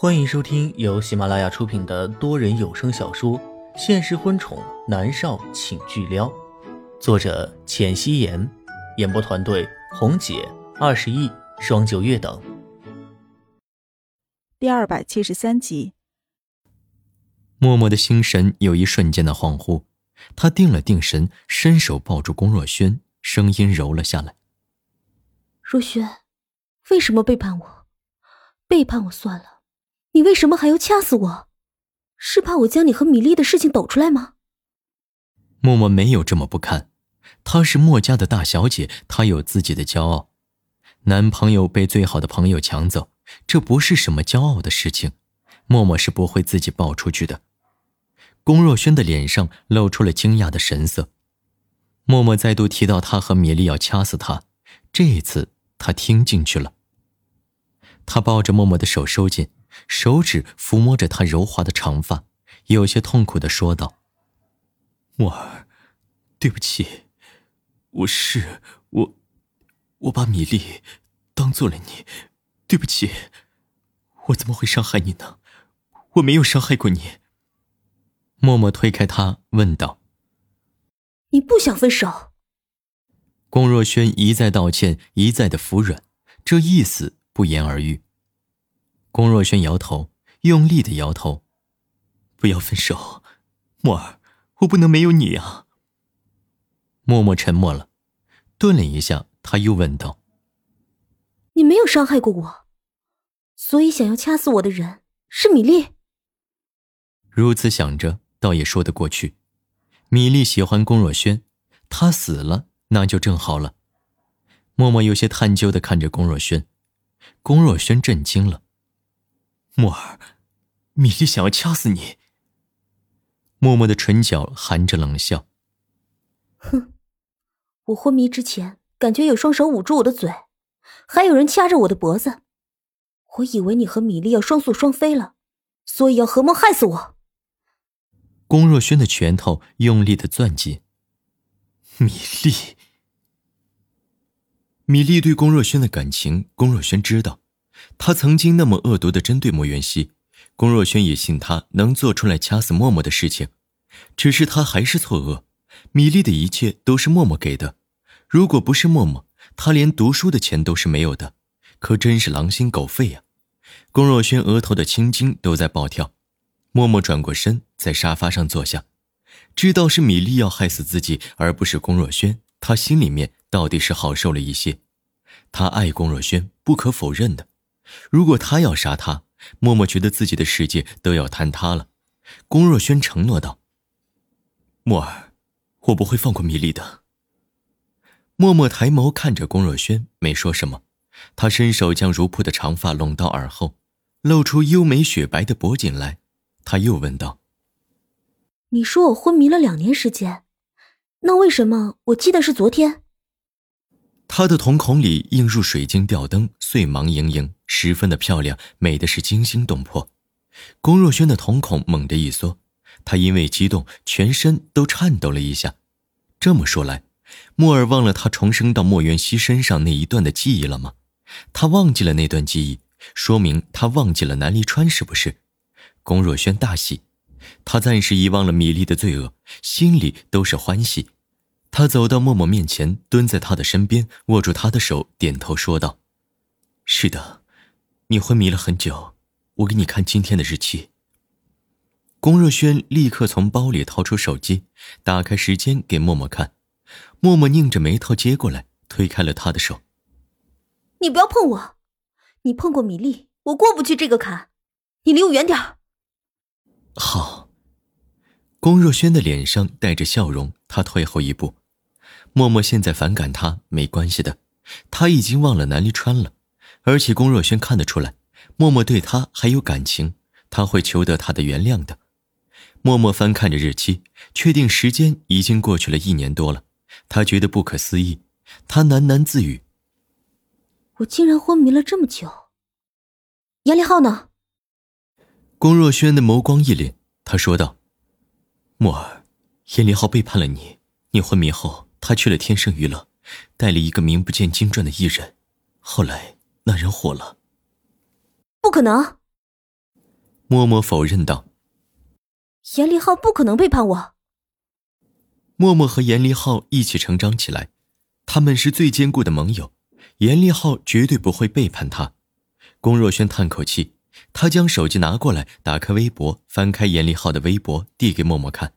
欢迎收听由喜马拉雅出品的多人有声小说《现实婚宠男少请巨撩》，作者：浅汐颜，演播团队：红姐、二十亿、双九月等。第二百七十三集，默默的心神有一瞬间的恍惚，他定了定神，伸手抱住龚若轩，声音柔了下来：“若轩，为什么背叛我？背叛我算了。”你为什么还要掐死我？是怕我将你和米粒的事情抖出来吗？默默没有这么不堪，她是墨家的大小姐，她有自己的骄傲。男朋友被最好的朋友抢走，这不是什么骄傲的事情。默默是不会自己爆出去的。龚若轩的脸上露出了惊讶的神色。默默再度提到他和米粒要掐死他，这一次他听进去了。他抱着默默的手收紧。手指抚摸着她柔滑的长发，有些痛苦的说道：“墨儿，对不起，我是我，我把米粒当做了你，对不起，我怎么会伤害你呢？我没有伤害过你。”默默推开他，问道：“你不想分手？”龚若轩一再道歉，一再的服软，这意思不言而喻。龚若轩摇头，用力的摇头，不要分手，默儿，我不能没有你啊。默默沉默了，顿了一下，他又问道：“你没有伤害过我，所以想要掐死我的人是米粒？”如此想着，倒也说得过去。米粒喜欢龚若轩，他死了，那就正好了。默默有些探究的看着龚若轩，龚若轩震惊了。墨儿，米粒想要掐死你。默默的唇角含着冷笑。哼，我昏迷之前，感觉有双手捂住我的嘴，还有人掐着我的脖子。我以为你和米粒要双宿双飞了，所以要合谋害死我。龚若轩的拳头用力的攥紧。米粒，米粒对龚若轩的感情，龚若轩知道。他曾经那么恶毒的针对莫元熙，龚若轩也信他能做出来掐死默默的事情，只是他还是错愕。米粒的一切都是默默给的，如果不是默默，他连读书的钱都是没有的，可真是狼心狗肺呀！龚若轩额头的青筋都在暴跳。默默转过身，在沙发上坐下，知道是米粒要害死自己，而不是龚若轩，他心里面到底是好受了一些。他爱龚若轩，不可否认的。如果他要杀他，默默觉得自己的世界都要坍塌了。龚若轩承诺道：“默儿，我不会放过米粒的。”默默抬眸看着龚若轩，没说什么。他伸手将如瀑的长发拢到耳后，露出优美雪白的脖颈来。他又问道：“你说我昏迷了两年时间，那为什么我记得是昨天？”他的瞳孔里映入水晶吊灯，碎芒盈盈，十分的漂亮，美的是惊心动魄。龚若轩的瞳孔猛地一缩，他因为激动，全身都颤抖了一下。这么说来，莫尔忘了他重生到莫元熙身上那一段的记忆了吗？他忘记了那段记忆，说明他忘记了南离川，是不是？龚若轩大喜，他暂时遗忘了米粒的罪恶，心里都是欢喜。他走到默默面前，蹲在他的身边，握住他的手，点头说道：“是的，你昏迷了很久，我给你看今天的日期。”龚若轩立刻从包里掏出手机，打开时间给默默看。默默拧着眉头接过来，推开了他的手：“你不要碰我，你碰过米粒，我过不去这个坎，你离我远点好。龚若轩的脸上带着笑容，他退后一步。默默现在反感他没关系的，他已经忘了南离川了，而且龚若轩看得出来，默默对他还有感情，他会求得他的原谅的。默默翻看着日期，确定时间已经过去了一年多了，他觉得不可思议，他喃喃自语：“我竟然昏迷了这么久。”杨立浩呢？龚若轩的眸光一凛，他说道。墨儿，严立浩背叛了你。你昏迷后，他去了天盛娱乐，带了一个名不见经传的艺人。后来那人火了。不可能！默默否认道：“严立浩不可能背叛我。”默默和严立浩一起成长起来，他们是最坚固的盟友。严立浩绝对不会背叛他。龚若轩叹口气，他将手机拿过来，打开微博，翻开严立浩的微博，递给默默看。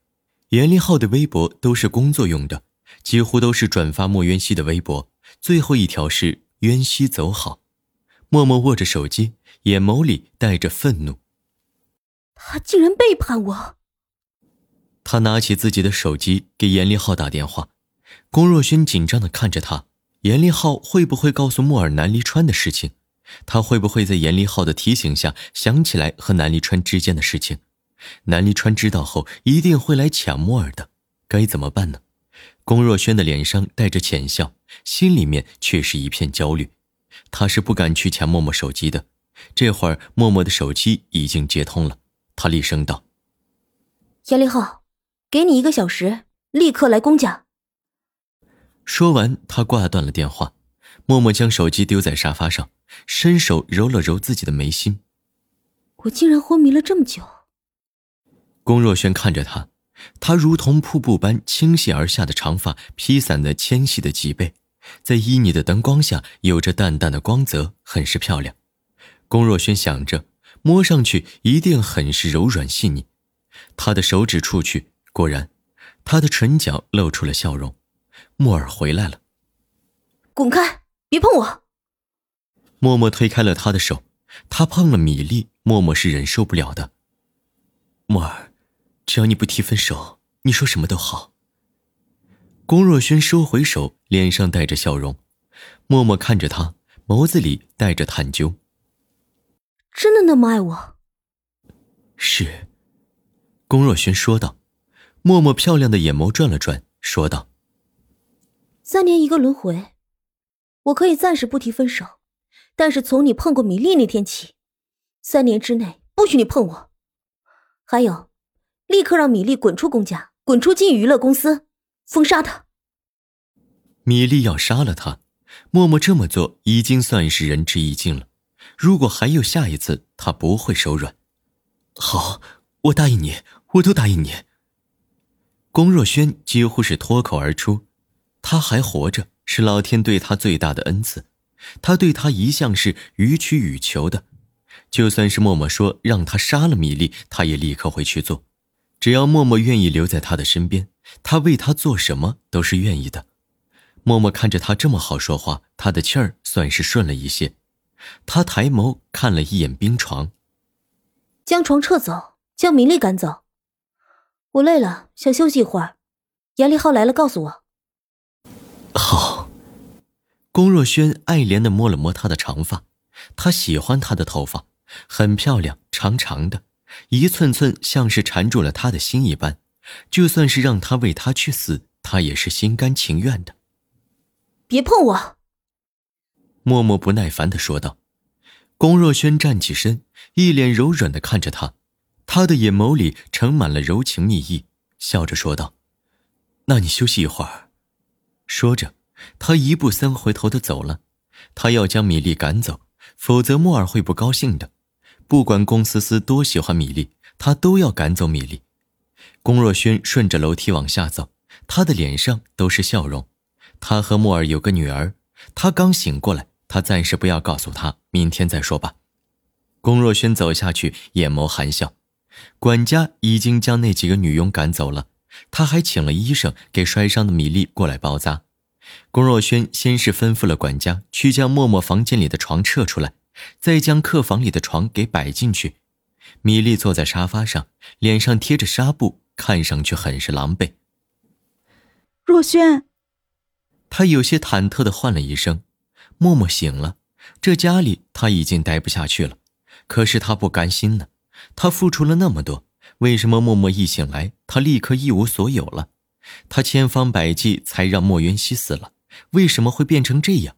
严立浩的微博都是工作用的，几乎都是转发莫渊熙的微博。最后一条是“渊熙走好”。默默握着手机，眼眸里带着愤怒。他竟然背叛我！他拿起自己的手机给严立浩打电话。龚若轩紧张的看着他。严立浩会不会告诉莫尔南离川的事情？他会不会在严立浩的提醒下想起来和南离川之间的事情？南离川知道后一定会来抢莫尔的，该怎么办呢？龚若轩的脸上带着浅笑，心里面却是一片焦虑。他是不敢去抢默默手机的。这会儿默默的手机已经接通了，他厉声道：“严立浩，给你一个小时，立刻来龚家。”说完，他挂断了电话，默默将手机丢在沙发上，伸手揉了揉自己的眉心。我竟然昏迷了这么久。龚若轩看着他，他如同瀑布般倾泻而下的长发披散在纤细的脊背，在旖旎的灯光下有着淡淡的光泽，很是漂亮。龚若轩想着，摸上去一定很是柔软细腻。他的手指触去，果然，他的唇角露出了笑容。莫尔回来了，滚开！别碰我！默默推开了他的手，他碰了米粒，默默是忍受不了的。莫尔，只要你不提分手，你说什么都好。龚若轩收回手，脸上带着笑容。默默看着他，眸子里带着探究。真的那么爱我？是。龚若轩说道。默默漂亮的眼眸转了转，说道。三年一个轮回，我可以暂时不提分手，但是从你碰过米粒那天起，三年之内不许你碰我。还有，立刻让米粒滚出公家，滚出金娱乐公司，封杀他。米粒要杀了他，默默这么做已经算是仁至义尽了。如果还有下一次，他不会手软。好，我答应你，我都答应你。龚若轩几乎是脱口而出。他还活着，是老天对他最大的恩赐。他对他一向是予取予求的，就算是默默说让他杀了米粒，他也立刻会去做。只要默默愿意留在他的身边，他为他做什么都是愿意的。默默看着他这么好说话，他的气儿算是顺了一些。他抬眸看了一眼冰床，将床撤走，将明丽赶走。我累了，想休息一会儿。严立浩来了，告诉我。好，龚若轩爱怜的摸了摸她的长发，他喜欢她的头发，很漂亮，长长的，一寸寸像是缠住了他的心一般。就算是让他为他去死，他也是心甘情愿的。别碰我！默默不耐烦的说道。龚若轩站起身，一脸柔软的看着他，他的眼眸里盛满了柔情蜜意，笑着说道：“那你休息一会儿。”说着，他一步三回头的走了。他要将米粒赶走，否则莫尔会不高兴的。不管龚思思多喜欢米粒，他都要赶走米粒。龚若轩顺着楼梯往下走，他的脸上都是笑容。他和莫尔有个女儿，他刚醒过来，他暂时不要告诉他，明天再说吧。龚若轩走下去，眼眸含笑。管家已经将那几个女佣赶走了。他还请了医生给摔伤的米粒过来包扎。龚若轩先是吩咐了管家去将默默房间里的床撤出来，再将客房里的床给摆进去。米粒坐在沙发上，脸上贴着纱布，看上去很是狼狈。若轩，他有些忐忑的唤了一声。默默醒了，这家里他已经待不下去了，可是他不甘心呢，他付出了那么多。为什么默默一醒来，他立刻一无所有了？他千方百计才让莫渊熙死了，为什么会变成这样？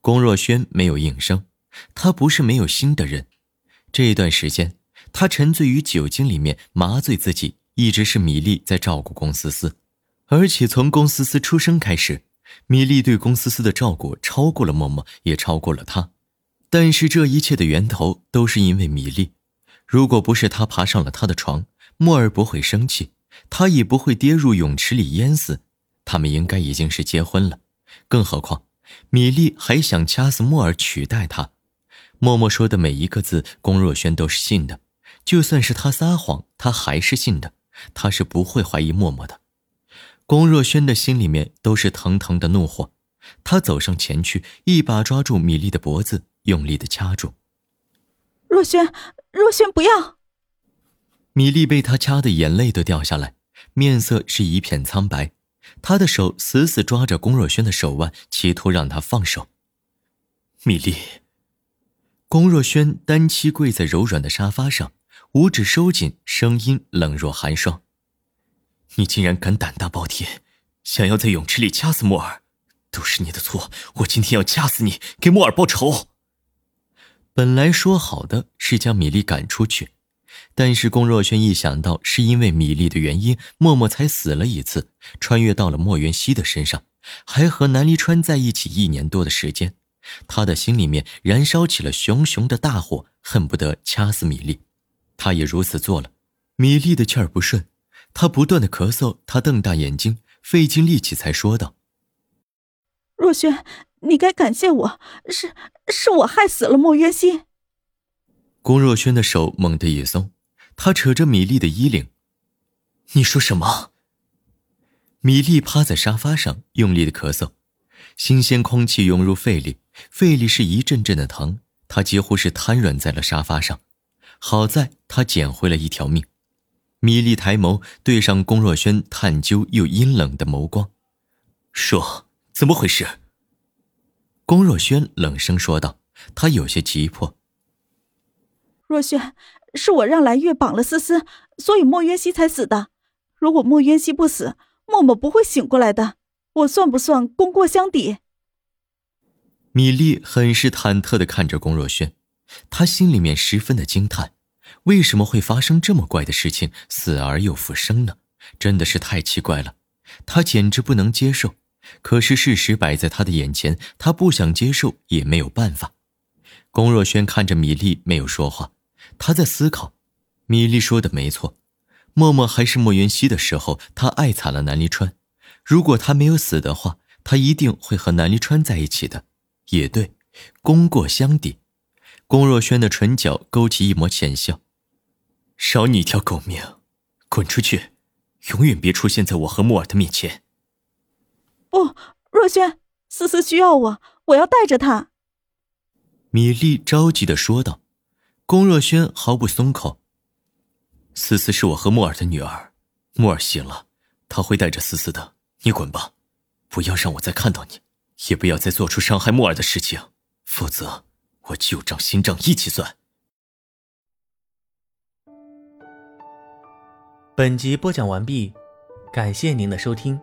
龚若轩没有应声，他不是没有心的人。这段时间，他沉醉于酒精里面麻醉自己，一直是米粒在照顾龚思思，而且从龚思思出生开始，米粒对龚思思的照顾超过了默默，也超过了他。但是这一切的源头都是因为米粒。如果不是他爬上了他的床，莫尔不会生气，他也不会跌入泳池里淹死。他们应该已经是结婚了，更何况米粒还想掐死莫尔取代他。默默说的每一个字，龚若轩都是信的。就算是他撒谎，他还是信的。他是不会怀疑默默的。龚若轩的心里面都是腾腾的怒火。他走上前去，一把抓住米粒的脖子，用力的掐住。若轩，若轩，不要！米粒被他掐的眼泪都掉下来，面色是一片苍白。他的手死死抓着龚若轩的手腕，企图让他放手。米莉，龚若轩单膝跪在柔软的沙发上，五指收紧，声音冷若寒霜：“你竟然敢胆大包天，想要在泳池里掐死莫尔！”都是你的错，我今天要掐死你，给莫尔报仇。本来说好的是将米莉赶出去，但是龚若轩一想到是因为米莉的原因，默默才死了一次，穿越到了莫元熙的身上，还和南离川在一起一年多的时间，他的心里面燃烧起了熊熊的大火，恨不得掐死米粒。他也如此做了。米粒的气儿不顺，他不断的咳嗽，他瞪大眼睛，费尽力气才说道。若轩，你该感谢我，是是我害死了莫渊心。龚若轩的手猛地一松，他扯着米粒的衣领：“你说什么？”米粒趴在沙发上，用力的咳嗽，新鲜空气涌入肺里，肺里是一阵阵的疼，他几乎是瘫软在了沙发上。好在他捡回了一条命。米粒抬眸对上龚若轩探究又阴冷的眸光，说。怎么回事？龚若轩冷声说道，他有些急迫。若轩，是我让蓝月绑了思思，所以莫渊熙才死的。如果莫渊熙不死，默默不会醒过来的。我算不算功过相抵？米粒很是忐忑的看着龚若轩，他心里面十分的惊叹：为什么会发生这么怪的事情，死而又复生呢？真的是太奇怪了，他简直不能接受。可是事实摆在他的眼前，他不想接受也没有办法。龚若轩看着米粒，没有说话，他在思考。米粒说的没错，默默还是莫云熙的时候，他爱惨了南离川。如果他没有死的话，他一定会和南离川在一起的。也对，功过相抵。龚若轩的唇角勾起一抹浅笑：“饶你一条狗命，滚出去，永远别出现在我和木尔的面前。”不，若轩，思思需要我，我要带着她。米粒着急的说道。龚若轩毫不松口。思思是我和木尔的女儿，木尔醒了，他会带着思思的。你滚吧，不要让我再看到你，也不要再做出伤害木尔的事情，否则我旧账新账一起算。本集播讲完毕，感谢您的收听。